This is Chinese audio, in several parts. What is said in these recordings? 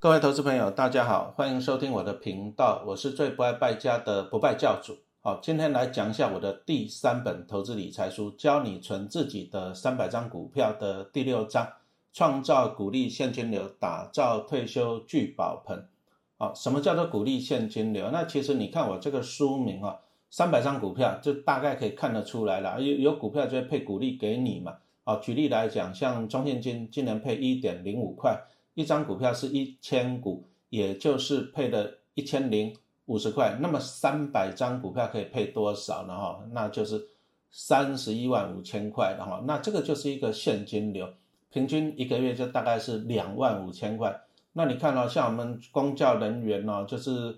各位投资朋友，大家好，欢迎收听我的频道，我是最不爱败家的不败教主。好，今天来讲一下我的第三本投资理财书，教你存自己的三百张股票的第六章，创造股利现金流，打造退休聚宝盆。好，什么叫做股利现金流？那其实你看我这个书名啊，三百张股票就大概可以看得出来了，有有股票就会配股利给你嘛。好，举例来讲，像中信金今年配一点零五块。一张股票是一千股，也就是配的一千零五十块。那么三百张股票可以配多少呢？哈，那就是三十一万五千块。然后，那这个就是一个现金流，平均一个月就大概是两万五千块。那你看哦，像我们公教人员哦，就是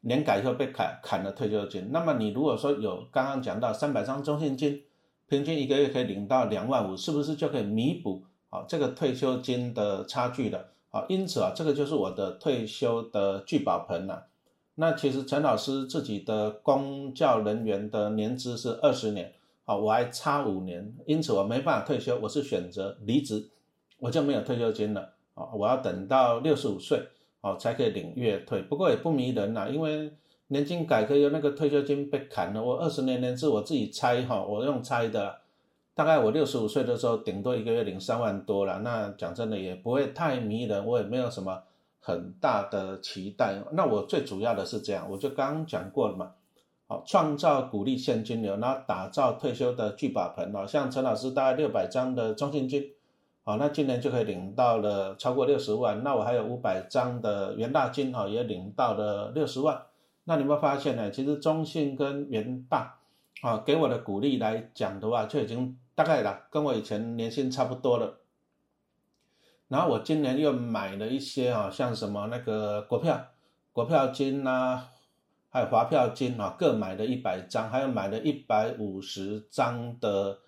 年改以后被砍砍了退休金。那么你如果说有刚刚讲到三百张中信金，平均一个月可以领到两万五，是不是就可以弥补啊这个退休金的差距的？啊，因此啊，这个就是我的退休的聚宝盆了。那其实陈老师自己的公教人员的年资是二十年，啊，我还差五年，因此我没办法退休，我是选择离职，我就没有退休金了。啊，我要等到六十五岁，哦，才可以领月退。不过也不迷人呐，因为年金改革有那个退休金被砍了，我二十年年资我自己猜哈，我用猜的。大概我六十五岁的时候，顶多一个月领三万多了。那讲真的，也不会太迷人，我也没有什么很大的期待。那我最主要的是这样，我就刚讲过了嘛。好，创造股利现金流，然后打造退休的聚宝盆哦。像陈老师大概六百张的中信金，好，那今年就可以领到了超过六十万。那我还有五百张的元大金哦，也领到了六十万。那你们发现呢？其实中信跟元大啊，给我的鼓励来讲的话，就已经。大概啦，跟我以前年薪差不多了。然后我今年又买了一些啊，像什么那个国票、国票金呐，还有华票金啊，各买了一百张，还有买了一百五十张的，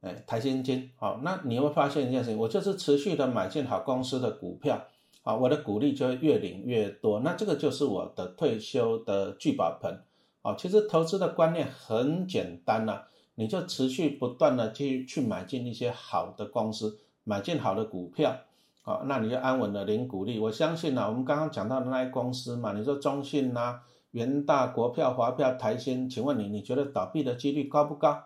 哎，台新金。好，那你会发现一件事情，我就是持续的买进好公司的股票，啊，我的股利就会越领越多。那这个就是我的退休的聚宝盆。啊，其实投资的观念很简单呐。你就持续不断的去去买进一些好的公司，买进好的股票，啊，那你就安稳的领股利。我相信呢，我们刚刚讲到的那些公司嘛，你说中信呐、元大、国票、华票、台新，请问你，你觉得倒闭的几率高不高？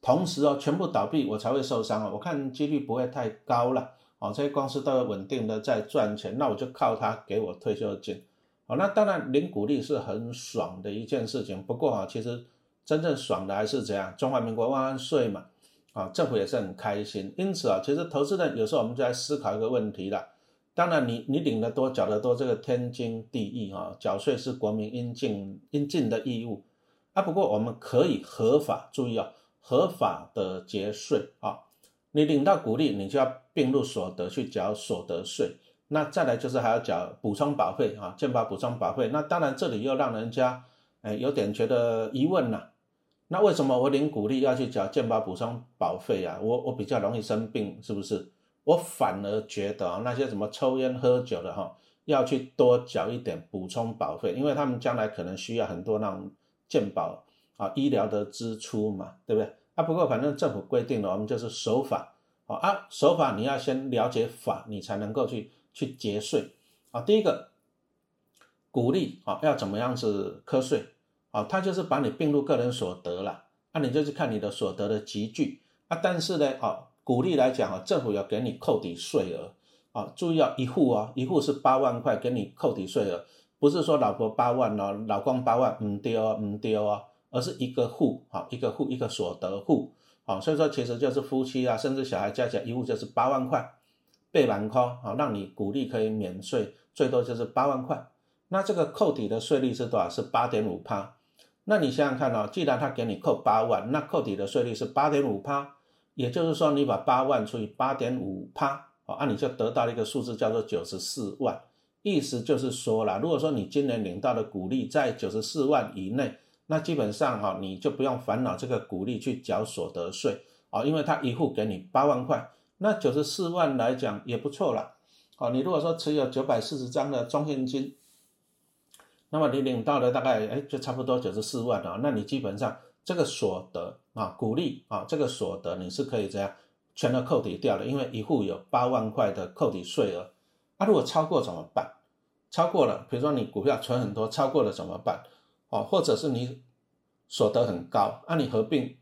同时哦，全部倒闭我才会受伤啊，我看几率不会太高了，哦，这些公司都有稳定的在赚钱，那我就靠它给我退休金，哦，那当然领股利是很爽的一件事情，不过啊，其实。真正爽的还是怎样？中华民国万万岁嘛！啊，政府也是很开心。因此啊，其实投资人有时候我们就在思考一个问题了。当然，你你领得多，缴得多，这个天经地义啊。缴税是国民应尽应尽的义务啊。不过我们可以合法，注意啊，合法的节税啊。你领到股利，你就要并入所得去缴所得税。那再来就是还要缴补充保费啊，健保补充保费。那当然这里又让人家哎有点觉得疑问了。那为什么我领鼓励要去缴健保补充保费啊？我我比较容易生病，是不是？我反而觉得啊，那些什么抽烟喝酒的哈，要去多缴一点补充保费，因为他们将来可能需要很多那种健保啊医疗的支出嘛，对不对？啊，不过反正政府规定了，我们就是守法啊啊，守法你要先了解法，你才能够去去节税啊。第一个，鼓励啊要怎么样子课税？啊，他就是把你并入个人所得了，那你就去看你的所得的集聚啊。但是呢，哦，鼓励来讲啊，政府要给你扣抵税额啊。注意啊，一户啊，一户是八万块，给你扣抵税额，不是说老婆八万哦，老公八万，唔丢啊，唔丢啊，而是一个户啊，一个户一个所得户啊。所以说，其实就是夫妻啊，甚至小孩加起来一户就是八万块，背完扣啊，让你鼓励可以免税，最多就是八万块。那这个扣抵的税率是多少？是八点五趴。那你想想看哦，既然他给你扣八万，那扣抵的税率是八点五趴，也就是说你把八万除以八点五趴，哦，那你就得到了一个数字叫做九十四万。意思就是说了，如果说你今年领到的股利在九十四万以内，那基本上哈你就不用烦恼这个股利去缴所得税哦，因为他一户给你八万块，那九十四万来讲也不错啦。哦，你如果说持有九百四十张的中现金。那么你领到的大概哎，就差不多九十四万啊。那你基本上这个所得啊，股利啊，这个所得你是可以这样全都扣抵掉的，因为一户有八万块的扣抵税额啊，如果超过怎么办？超过了，比如说你股票存很多，超过了怎么办？哦，或者是你所得很高，那你合并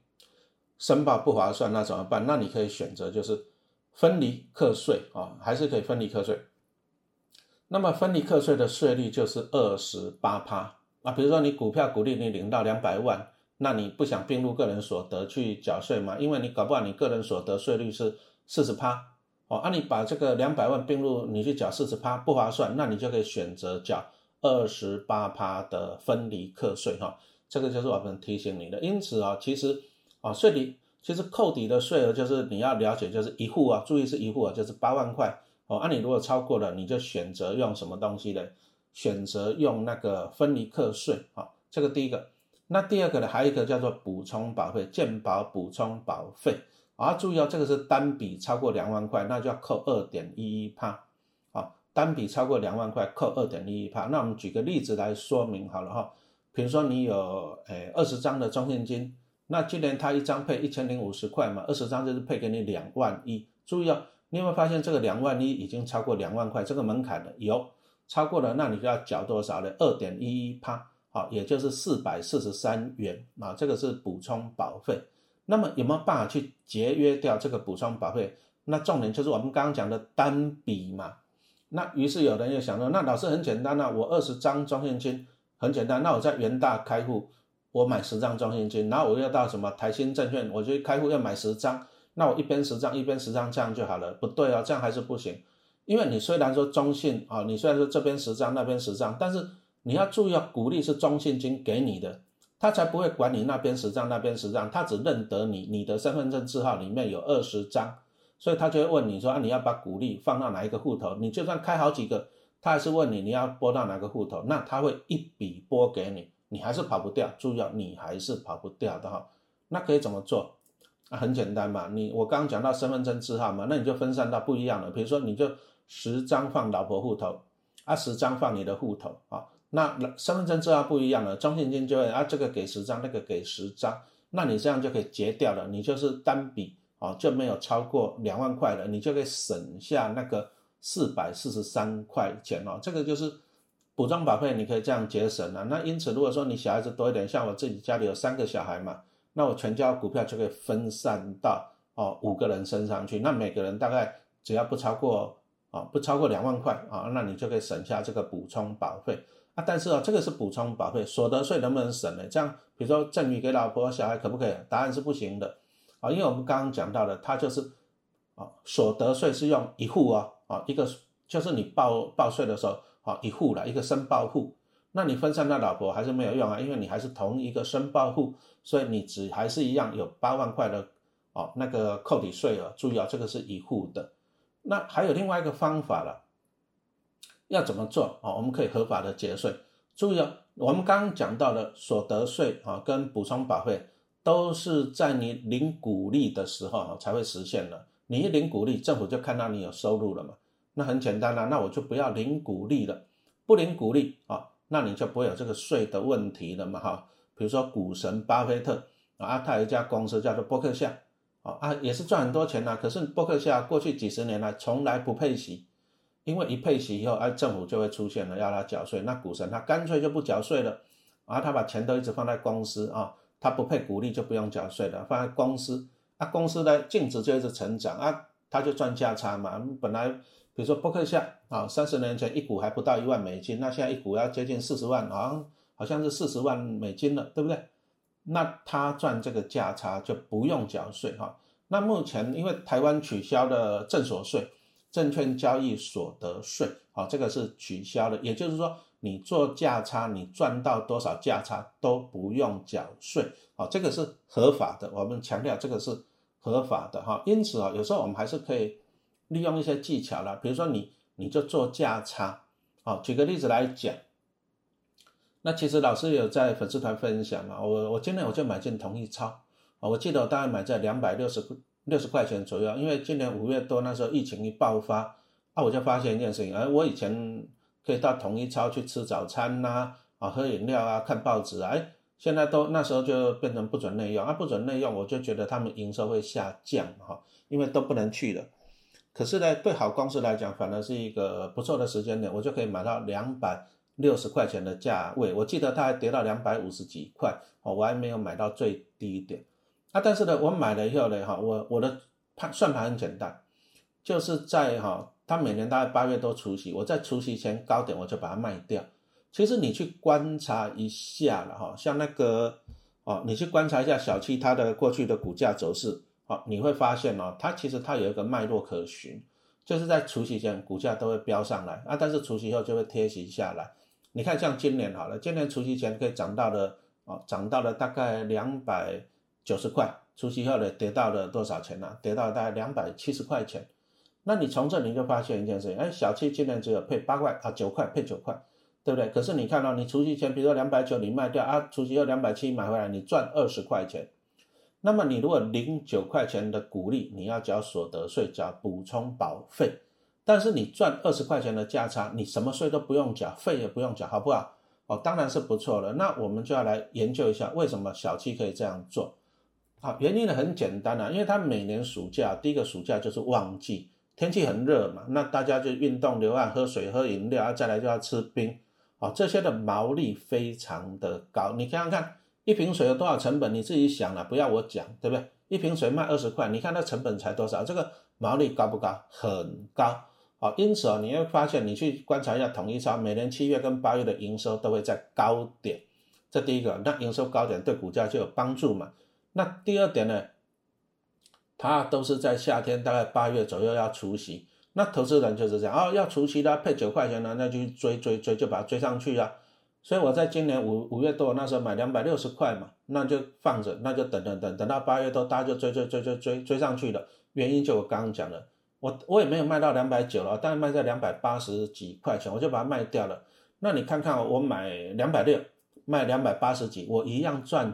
申报不划算，那怎么办？那你可以选择就是分离课税啊，还是可以分离课税。那么分离课税的税率就是二十八趴啊。比如说你股票股利你领到两百万，那你不想并入个人所得去缴税嘛？因为你搞不好你个人所得税率是四十趴哦，啊你把这个两百万并入你去缴四十趴不划算，那你就可以选择缴二十八趴的分离课税哈。这个就是我们提醒你的。因此啊，其实啊税率其实扣抵的税额就是你要了解，就是一户啊，注意是一户啊，就是八万块。哦，那你如果超过了，你就选择用什么东西呢？选择用那个分离课税啊，这个第一个。那第二个呢，还有一个叫做补充保费，健保补充保费啊，注意哦，这个是单笔超过两万块，那就要扣二点一一帕。啊，单笔超过两万块扣二点一一帕。那我们举个例子来说明好了哈，比如说你有诶二十张的中现金，那今年他一张配一千零五十块嘛，二十张就是配给你两万一。注意哦。你有没有发现这个两万一已经超过两万块这个门槛了？有超过了，那你就要缴多少呢？二点一一趴，好，也就是四百四十三元啊。这个是补充保费。那么有没有办法去节约掉这个补充保费？那重点就是我们刚刚讲的单笔嘛。那于是有人又想说，那老师很简单啊，我二十张装现金很简单，那我在元大开户，我买十张装现金，然后我要到什么台新证券，我就开户要买十张。那我一边十张一边十张这样就好了，不对哦，这样还是不行，因为你虽然说中信啊，你虽然说这边十张那边十张，但是你要注意啊，鼓励是中信金给你的，他才不会管你那边十张那边十张，他只认得你你的身份证字号里面有二十张，所以他就会问你说啊，你要把鼓励放到哪一个户头？你就算开好几个，他还是问你你要拨到哪个户头，那他会一笔拨给你，你还是跑不掉，注意啊，你还是跑不掉的哈，那可以怎么做？啊，很简单嘛，你我刚刚讲到身份证字号嘛，那你就分散到不一样的，比如说你就十张放老婆户头，啊十张放你的户头啊，那身份证字号不一样了，中信金就会啊这个给十张，那个给十张，那你这样就可以结掉了，你就是单笔啊就没有超过两万块了，你就可以省下那个四百四十三块钱哦，这个就是补充保费，你可以这样节省了。那因此如果说你小孩子多一点，像我自己家里有三个小孩嘛。那我全家股票就可以分散到哦五个人身上去，那每个人大概只要不超过啊不超过两万块啊，那你就可以省下这个补充保费啊。但是啊，这个是补充保费，所得税能不能省呢？这样比如说赠与给老婆小孩可不可以？答案是不行的啊，因为我们刚刚讲到的，它就是啊所得税是用一户啊啊一个就是你报报税的时候啊一户了一个申报户。那你分散到老婆还是没有用啊，因为你还是同一个申报户，所以你只还是一样有八万块的哦那个扣抵税额。注意啊，这个是一户的。那还有另外一个方法了，要怎么做啊？我们可以合法的节税。注意啊，我们刚刚讲到的所得税啊跟补充保费都是在你领股利的时候啊才会实现的。你一领股利，政府就看到你有收入了嘛。那很简单啦，那我就不要领股利了，不领股利啊。那你就不会有这个税的问题了嘛，哈，比如说股神巴菲特啊，他有一家公司叫做伯克夏，啊啊也是赚很多钱呐，可是伯克夏过去几十年来从来不配息，因为一配息以后，哎政府就会出现了要他缴税，那股神他干脆就不缴税了，啊他把钱都一直放在公司啊，他不配股利就不用缴税了，放在公司，啊公司的净值就一直成长啊，他就赚价差嘛，本来。比如说伯克夏啊，三十年前一股还不到一万美金，那现在一股要接近四十万，好像好像是四十万美金了，对不对？那他赚这个价差就不用缴税哈。那目前因为台湾取消了证所税、证券交易所得税，啊，这个是取消的，也就是说你做价差，你赚到多少价差都不用缴税，啊，这个是合法的。我们强调这个是合法的哈。因此啊，有时候我们还是可以。利用一些技巧了，比如说你你就做价差，哦，举个例子来讲，那其实老师有在粉丝团分享嘛，我我今年我就买进同一超，啊，我记得我大概买在两百六十六十块钱左右，因为今年五月多那时候疫情一爆发，啊，我就发现一件事情，哎，我以前可以到同一超去吃早餐呐，啊，喝饮料啊，看报纸啊，哎，现在都那时候就变成不准内用，啊，不准内用，我就觉得他们营收会下降哈，因为都不能去了。可是呢，对好公司来讲，反而是一个不错的时间点，我就可以买到两百六十块钱的价位。我记得它还跌到两百五十几块，哦，我还没有买到最低点。啊，但是呢，我买了以后呢，哈，我我的判算盘很简单，就是在哈，它每年大概八月都除息，我在除息前高点我就把它卖掉。其实你去观察一下了哈，像那个哦，你去观察一下小七它的过去的股价走势，好，你会发现哦，它其实它有一个脉络可循，就是在除夕前股价都会飙上来啊，但是除夕后就会贴息下来。你看像今年好了，今年除夕前可以涨到了哦，涨到了大概两百九十块，除夕后呢跌到了多少钱呢？跌到了大概两百七十块钱。那你从这你就发现一件事情，哎，小七今年只有配八块啊，九块配九块。对不对？可是你看到你除夕前，比如说两百九你卖掉啊，除夕后两百七买回来，你赚二十块钱。那么你如果零九块钱的股利，你要交所得税，交补充保费。但是你赚二十块钱的价差，你什么税都不用缴，费也不用缴，好不好？哦，当然是不错的。那我们就要来研究一下，为什么小七可以这样做？好，原因呢很简单啊，因为他每年暑假第一个暑假就是旺季，天气很热嘛，那大家就运动、流汗、喝水、喝饮料，啊，再来就要吃冰。啊，这些的毛利非常的高，你看看一瓶水有多少成本，你自己想了，不要我讲，对不对？一瓶水卖二十块，你看那成本才多少，这个毛利高不高？很高。啊，因此啊，你会发现，你去观察一下统一超，每年七月跟八月的营收都会在高点，这第一个，那营收高点对股价就有帮助嘛。那第二点呢，它都是在夏天，大概八月左右要除息。那投资人就是这样哦，要除息的配九块钱呢，那就追追追，就把它追上去啊。所以我在今年五五月多那时候买两百六十块嘛，那就放着，那就等等等等到八月多，大家就追追追追追追上去了。原因就我刚刚讲的，我我也没有卖到两百九了，但是卖在两百八十几块钱，我就把它卖掉了。那你看看我买两百六，卖两百八十几，我一样赚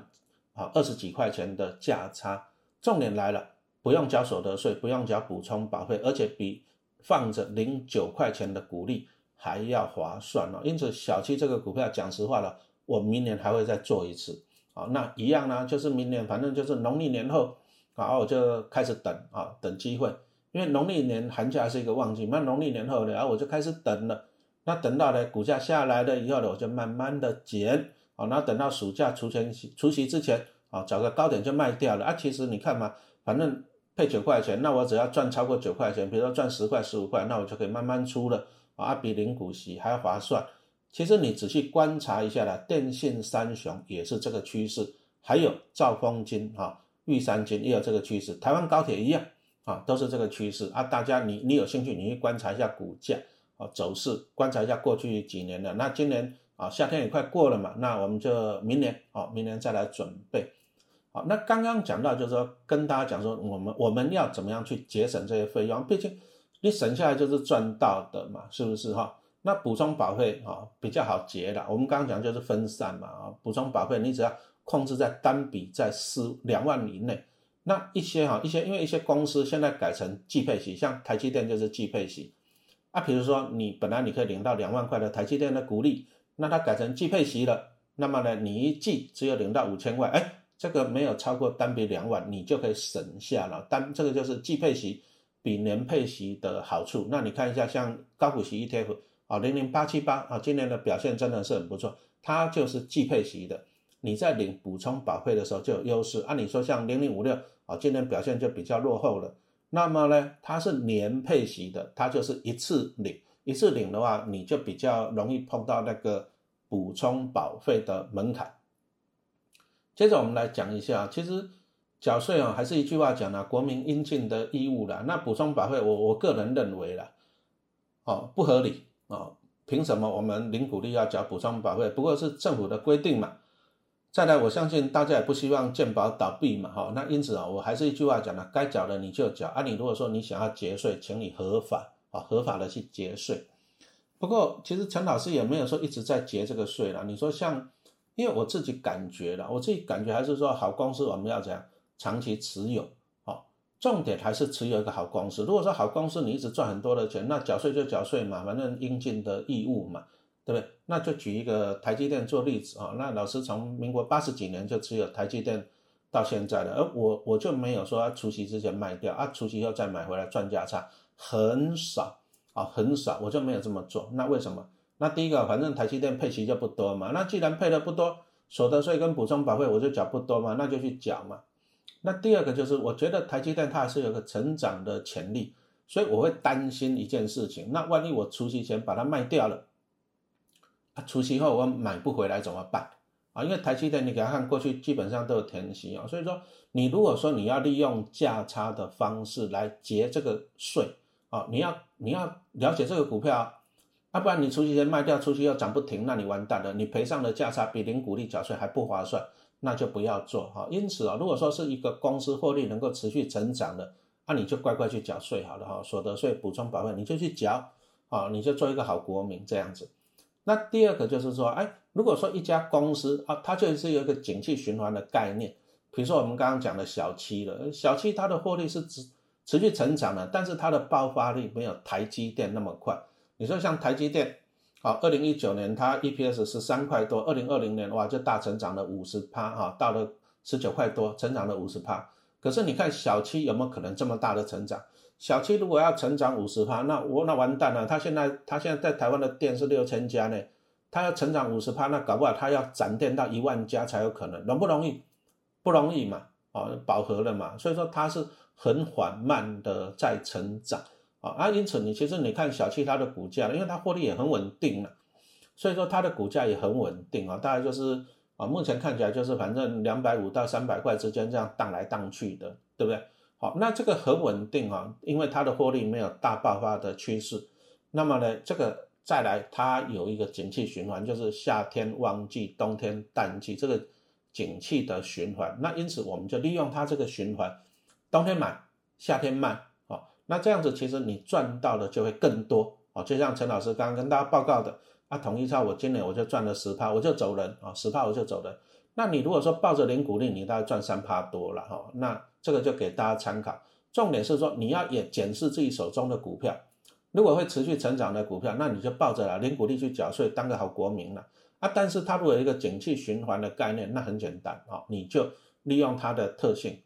啊二十几块钱的价差。重点来了，不用交所得税，不用交补充保费，而且比。放着零九块钱的股利还要划算哦，因此小七这个股票讲实话了，我明年还会再做一次啊。那一样呢，就是明年反正就是农历年后，然后我就开始等啊，等机会，因为农历年寒假是一个旺季，那农历年后呢，然后我就开始等了。那等到呢股价下来了以后呢，我就慢慢的减啊，然后等到暑假除前除夕之前啊，找个高点就卖掉了啊。其实你看嘛，反正。配九块钱，那我只要赚超过九块钱，比如说赚十块、十五块，那我就可以慢慢出了啊，比零股息还划算。其实你仔细观察一下啦，电信三雄也是这个趋势，还有兆丰金哈、玉山金也有这个趋势，台湾高铁一样啊，都是这个趋势啊。大家你你有兴趣，你去观察一下股价啊走势，观察一下过去几年的。那今年啊夏天也快过了嘛，那我们就明年啊明年再来准备。好，那刚刚讲到就是说，跟大家讲说，我们我们要怎么样去节省这些费用？毕竟你省下来就是赚到的嘛，是不是哈？那补充保费啊比较好结的。我们刚刚讲就是分散嘛啊，补充保费你只要控制在单笔在四两万以内。那一些哈一些，因为一些公司现在改成季配息，像台积电就是季配息啊。比如说你本来你可以领到两万块的台积电的股利，那它改成季配息了，那么呢你一季只有领到五千块，哎。这个没有超过单笔两万，你就可以省下了。单这个就是季配息比年配息的好处。那你看一下，像高股息 ETF 啊，零零八七八啊，今年的表现真的是很不错。它就是季配息的，你在领补充保费的时候就有优势。按理说像零零五六啊，今年表现就比较落后了。那么呢，它是年配息的，它就是一次领，一次领的话，你就比较容易碰到那个补充保费的门槛。接着我们来讲一下，其实缴税啊，还是一句话讲呢，国民应尽的义务啦。那补充保费，我我个人认为啦，哦，不合理哦，凭什么我们零股利要缴补充保费？不过是政府的规定嘛。再来，我相信大家也不希望健保倒闭嘛，哈。那因此啊，我还是一句话讲呢，该缴的你就缴啊。你如果说你想要节税，请你合法啊，合法的去节税。不过其实陈老师也没有说一直在节这个税了。你说像。因为我自己感觉了，我自己感觉还是说好公司我们要怎样长期持有，哦，重点还是持有一个好公司。如果说好公司你一直赚很多的钱，那缴税就缴税嘛，反正应尽的义务嘛，对不对？那就举一个台积电做例子啊，那老师从民国八十几年就持有台积电到现在了，而我我就没有说除夕之前卖掉啊，除夕后再买回来赚价差，很少啊，很少，我就没有这么做。那为什么？那第一个，反正台积电配息就不多嘛，那既然配的不多，所得税跟补充保费我就缴不多嘛，那就去缴嘛。那第二个就是，我觉得台积电它还是有个成长的潜力，所以我会担心一件事情，那万一我除夕前把它卖掉了，啊，除夕后我买不回来怎么办？啊，因为台积电你给他看过去基本上都有填息啊，所以说你如果说你要利用价差的方式来结这个税啊，你要你要了解这个股票。要不然你除夕前卖掉，除夕又涨不停，那你完蛋了，你赔上的价差比零股利缴税还不划算，那就不要做哈。因此啊，如果说是一个公司获利能够持续成长的，那你就乖乖去缴税好了哈，所得税、补充保费你就去缴啊，你就做一个好国民这样子。那第二个就是说，哎，如果说一家公司啊，它就是有一个景气循环的概念，比如说我们刚刚讲的小七了，小七它的获利是持持续成长的，但是它的爆发力没有台积电那么快。你说像台积电，好，二零一九年它 EPS 十三块多，二零二零年哇就大成长了五十趴哈，到了十九块多，成长了五十趴。可是你看小七有没有可能这么大的成长？小七如果要成长五十趴，那我那完蛋了。他现在他现在在台湾的店是六千家呢，他要成长五十趴，那搞不好他要展店到一万家才有可能，容不容易？不容易嘛，哦，饱和了嘛，所以说它是很缓慢的在成长。啊，啊，因此你其实你看小七它的股价，因为它获利也很稳定了，所以说它的股价也很稳定啊，大概就是啊，目前看起来就是反正两百五到三百块之间这样荡来荡去的，对不对？好，那这个很稳定啊，因为它的获利没有大爆发的趋势，那么呢，这个再来它有一个景气循环，就是夏天旺季，冬天淡季，这个景气的循环，那因此我们就利用它这个循环，冬天买，夏天卖。那这样子，其实你赚到的就会更多哦。就像陈老师刚刚跟大家报告的，啊，统一超我今年我就赚了十趴，我就走人啊，十趴我就走人。那你如果说抱着零股利，你大概赚三趴多了哈。那这个就给大家参考。重点是说，你要也检视自己手中的股票，如果会持续成长的股票，那你就抱着了零股利去缴税，当个好国民了啊。但是它如果有一个景气循环的概念，那很简单啊，你就利用它的特性。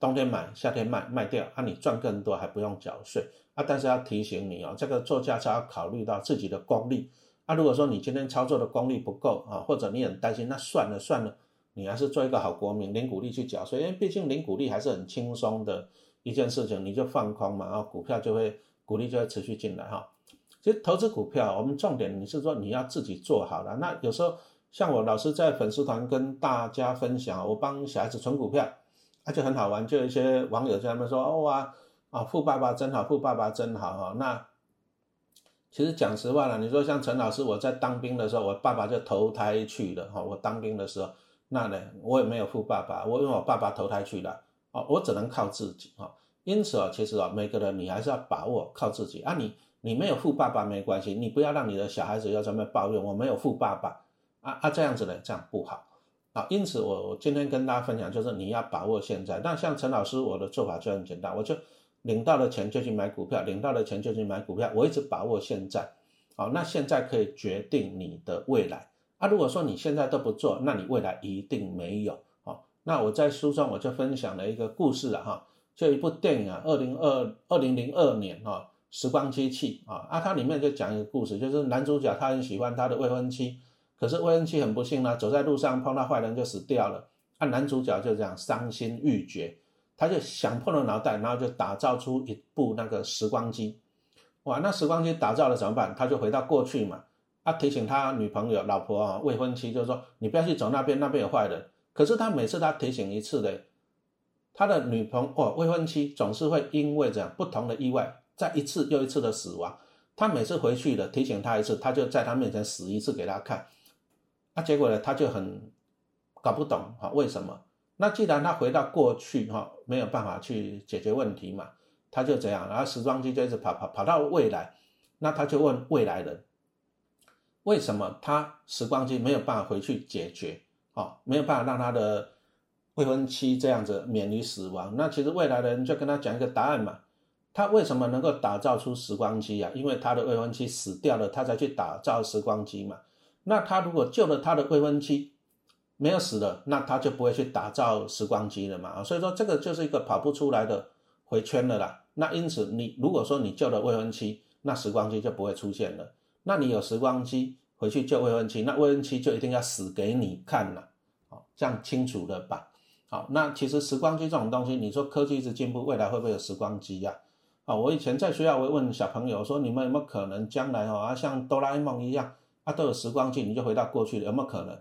冬天买，夏天卖，卖掉啊，你赚更多还不用缴税啊。但是要提醒你哦，这个做价差要考虑到自己的功力啊。如果说你今天操作的功力不够啊，或者你很担心，那算了算了，你还是做一个好国民，零股利去缴税，因为毕竟零股利还是很轻松的一件事情，你就放空嘛，然后股票就会股利就会持续进来哈。其实投资股票，我们重点你是说你要自己做好了。那有时候像我老师在粉丝团跟大家分享，我帮小孩子存股票。那就很好玩，就有一些网友在那边说：“哦哇，啊富爸爸真好，富爸爸真好哈。”那其实讲实话了，你说像陈老师，我在当兵的时候，我爸爸就投胎去了哈。我当兵的时候，那呢我也没有富爸爸，我因为我爸爸投胎去了，哦，我只能靠自己哈。因此啊，其实啊，每个人你还是要把握靠自己啊。你你没有富爸爸没关系，你不要让你的小孩子要这么抱怨，我没有富爸爸啊啊这样子呢，这样不好。啊，因此我我今天跟大家分享，就是你要把握现在。那像陈老师，我的做法就很简单，我就领到了钱就去买股票，领到了钱就去买股票，我一直把握现在。好，那现在可以决定你的未来。啊，如果说你现在都不做，那你未来一定没有。好，那我在书中我就分享了一个故事了哈，就一部电影啊，二零二二零零二年哈，时光机器啊，啊，它里面就讲一个故事，就是男主角他很喜欢他的未婚妻。可是未婚妻很不幸呢，走在路上碰到坏人就死掉了。啊，男主角就这样伤心欲绝，他就想破了脑袋，然后就打造出一部那个时光机。哇，那时光机打造了怎么办？他就回到过去嘛。他提醒他女朋友、老婆啊，未婚妻就是说，你不要去走那边，那边有坏人。可是他每次他提醒一次的，他的女朋友、未婚妻总是会因为这样不同的意外，在一次又一次的死亡。他每次回去的提醒他一次，他就在他面前死一次给他看。那结果呢？他就很搞不懂哈，为什么？那既然他回到过去哈，没有办法去解决问题嘛，他就这样，然后时光机就一直跑跑跑到未来，那他就问未来人，为什么他时光机没有办法回去解决？哦，没有办法让他的未婚妻这样子免于死亡？那其实未来人就跟他讲一个答案嘛，他为什么能够打造出时光机啊？因为他的未婚妻死掉了，他才去打造时光机嘛。那他如果救了他的未婚妻，没有死了，那他就不会去打造时光机了嘛。所以说这个就是一个跑不出来的回圈了啦。那因此你如果说你救了未婚妻，那时光机就不会出现了。那你有时光机回去救未婚妻，那未婚妻就一定要死给你看了。好，这样清楚了吧？好，那其实时光机这种东西，你说科技一直进步，未来会不会有时光机呀？啊，我以前在学校会问小朋友说，你们有没有可能将来哦啊，像哆啦 A 梦一样啊，都有时光机，你就回到过去了，有没有可能？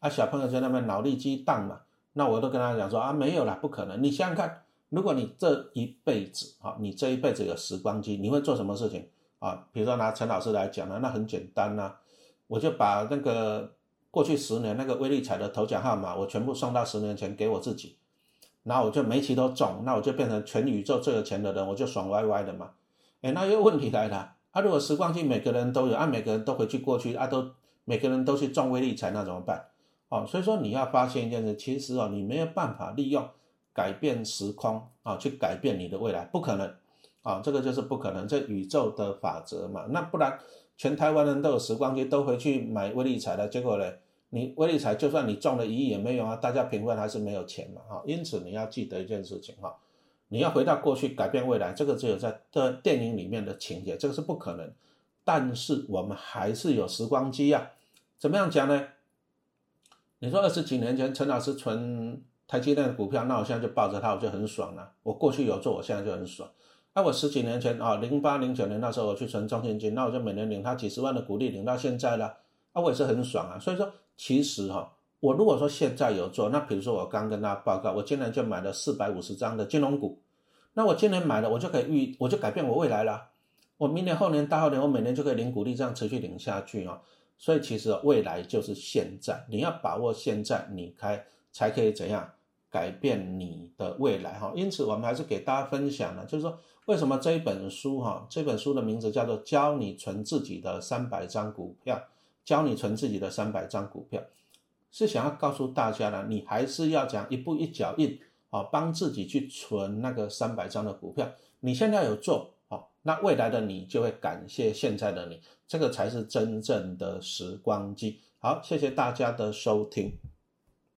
啊，小朋友在那边脑力激荡嘛，那我都跟他讲说啊，没有啦，不可能。你想想看，如果你这一辈子啊，你这一辈子有时光机，你会做什么事情啊？比如说拿陈老师来讲呢，那很简单呐，我就把那个。过去十年那个威力彩的头奖号码，我全部送到十年前给我自己，然后我就每期都中，那我就变成全宇宙最有钱的人，我就爽歪歪的嘛。哎，那又问题来了，啊，如果时光机每个人都有，啊，每个人都回去过去，啊，都每个人都去中微力彩，那怎么办？哦，所以说你要发现一件事，其实哦，你没有办法利用改变时空啊，去改变你的未来，不可能啊，这个就是不可能，这宇宙的法则嘛。那不然。全台湾人都有时光机，都回去买微力彩了，结果呢，你微力彩就算你中了一亿也没用啊，大家平分还是没有钱嘛，哈，因此你要记得一件事情哈，你要回到过去改变未来，这个只有在的电影里面的情节，这个是不可能。但是我们还是有时光机呀，怎么样讲呢？你说二十几年前陈老师存台积电的股票，那我现在就抱着它，我就很爽了。我过去有做，我现在就很爽。那我十几年前啊，零八零九年那时候我去存中信金，那我就每年领他几十万的股利，领到现在了，啊，我也是很爽啊。所以说，其实哈，我如果说现在有做，那比如说我刚跟大家报告，我今年就买了四百五十张的金融股，那我今年买了，我就可以预，我就改变我未来了。我明年、后年、大后年，我每年就可以领股利，这样持续领下去啊。所以其实未来就是现在，你要把握现在，你开才可以怎样？改变你的未来哈，因此我们还是给大家分享呢，就是说为什么这一本书哈，这本书的名字叫做教你存自己的三百张股票，教你存自己的三百张股票，是想要告诉大家呢，你还是要讲一步一脚印啊，帮自己去存那个三百张的股票。你现在有做好，那未来的你就会感谢现在的你，这个才是真正的时光机。好，谢谢大家的收听。